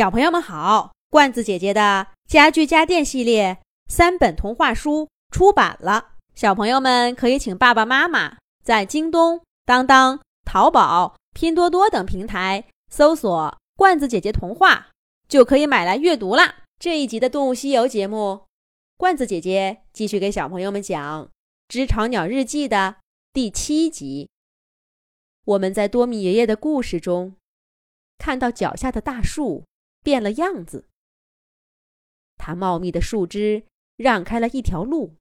小朋友们好，罐子姐姐的家具家电系列三本童话书出版了，小朋友们可以请爸爸妈妈在京东、当当、淘宝、拼多多等平台搜索“罐子姐姐童话”，就可以买来阅读啦。这一集的《动物西游》节目，罐子姐姐继续给小朋友们讲《知巢鸟日记》的第七集。我们在多米爷爷的故事中看到脚下的大树。变了样子，它茂密的树枝让开了一条路。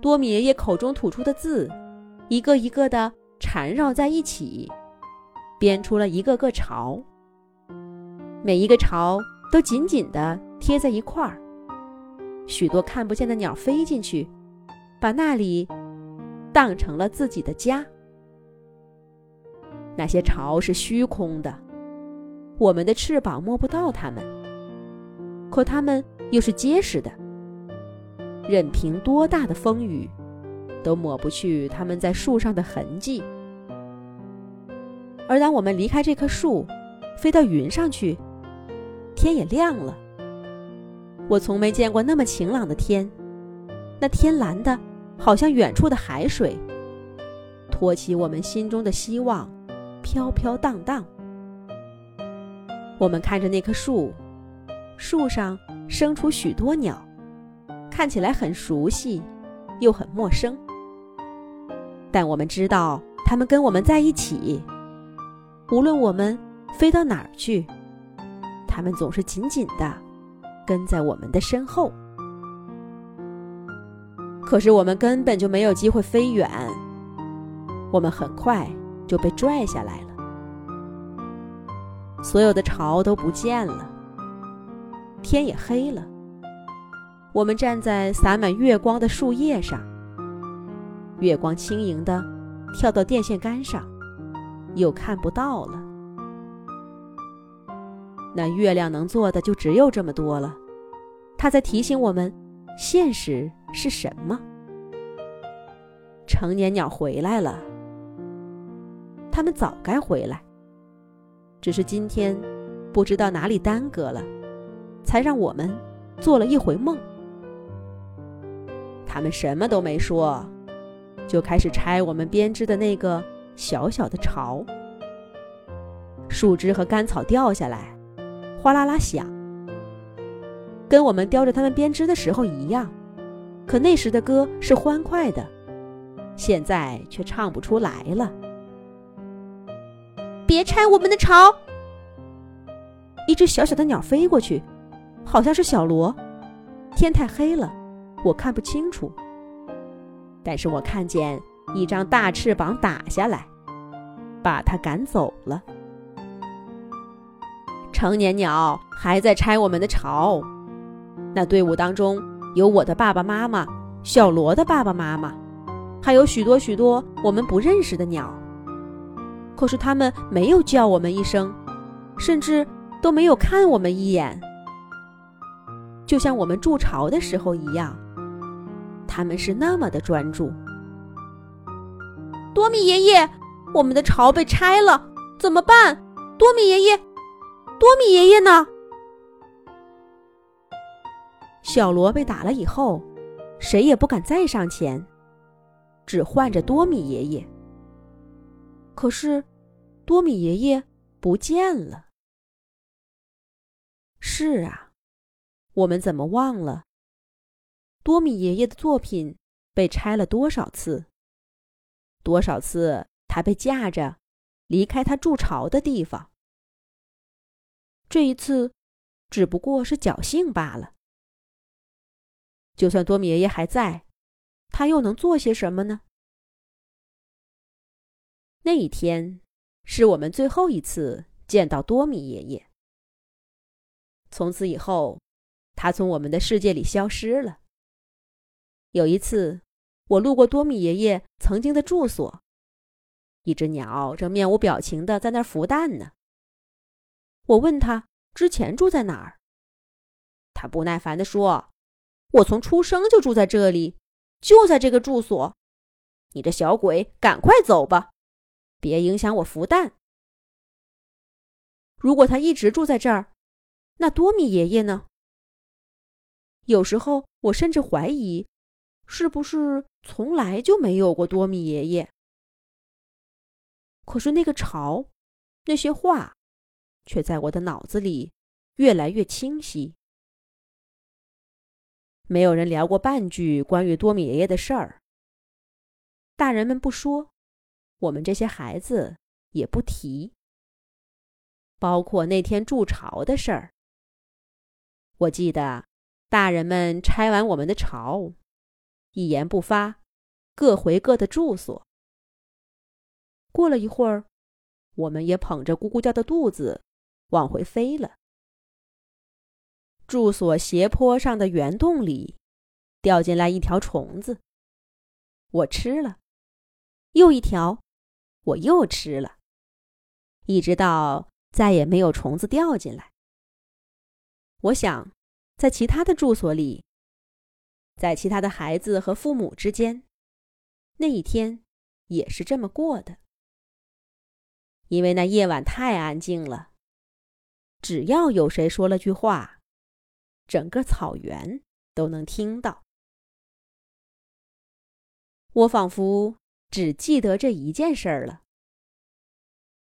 多米爷爷口中吐出的字，一个一个的缠绕在一起，编出了一个个巢。每一个巢都紧紧的贴在一块儿，许多看不见的鸟飞进去，把那里当成了自己的家。那些巢是虚空的。我们的翅膀摸不到它们，可它们又是结实的，任凭多大的风雨，都抹不去它们在树上的痕迹。而当我们离开这棵树，飞到云上去，天也亮了。我从没见过那么晴朗的天，那天蓝的，好像远处的海水，托起我们心中的希望，飘飘荡荡。我们看着那棵树，树上生出许多鸟，看起来很熟悉，又很陌生。但我们知道，它们跟我们在一起，无论我们飞到哪儿去，它们总是紧紧的跟在我们的身后。可是我们根本就没有机会飞远，我们很快就被拽下来了。所有的巢都不见了，天也黑了。我们站在洒满月光的树叶上，月光轻盈的跳到电线杆上，又看不到了。那月亮能做的就只有这么多了，它在提醒我们，现实是什么。成年鸟回来了，它们早该回来。只是今天，不知道哪里耽搁了，才让我们做了一回梦。他们什么都没说，就开始拆我们编织的那个小小的巢。树枝和干草掉下来，哗啦啦响，跟我们叼着它们编织的时候一样。可那时的歌是欢快的，现在却唱不出来了。别拆我们的巢！一只小小的鸟飞过去，好像是小罗。天太黑了，我看不清楚。但是我看见一张大翅膀打下来，把它赶走了。成年鸟还在拆我们的巢。那队伍当中有我的爸爸妈妈，小罗的爸爸妈妈，还有许多许多我们不认识的鸟。可是他们没有叫我们一声，甚至都没有看我们一眼，就像我们筑巢的时候一样。他们是那么的专注。多米爷爷，我们的巢被拆了，怎么办？多米爷爷，多米爷爷呢？小罗被打了以后，谁也不敢再上前，只唤着多米爷爷。可是，多米爷爷不见了。是啊，我们怎么忘了？多米爷爷的作品被拆了多少次？多少次他被架着离开他筑巢的地方？这一次，只不过是侥幸罢了。就算多米爷爷还在，他又能做些什么呢？那一天，是我们最后一次见到多米爷爷。从此以后，他从我们的世界里消失了。有一次，我路过多米爷爷曾经的住所，一只鸟正面无表情的在那儿孵蛋呢。我问他之前住在哪儿，他不耐烦的说：“我从出生就住在这里，就在这个住所。你这小鬼，赶快走吧！”别影响我孵蛋。如果他一直住在这儿，那多米爷爷呢？有时候我甚至怀疑，是不是从来就没有过多米爷爷？可是那个巢，那些话，却在我的脑子里越来越清晰。没有人聊过半句关于多米爷爷的事儿。大人们不说，我们这些孩子也不提。包括那天筑巢的事儿。我记得，大人们拆完我们的巢，一言不发，各回各的住所。过了一会儿，我们也捧着咕咕叫的肚子往回飞了。住所斜坡上的圆洞里，掉进来一条虫子。我吃了，又一条，我又吃了，一直到再也没有虫子掉进来。我想，在其他的住所里，在其他的孩子和父母之间，那一天也是这么过的。因为那夜晚太安静了，只要有谁说了句话。整个草原都能听到。我仿佛只记得这一件事儿了，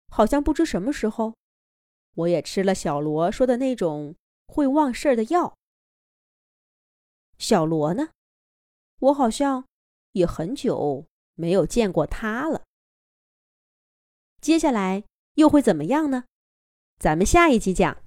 好像不知什么时候，我也吃了小罗说的那种会忘事儿的药。小罗呢？我好像也很久没有见过他了。接下来又会怎么样呢？咱们下一集讲。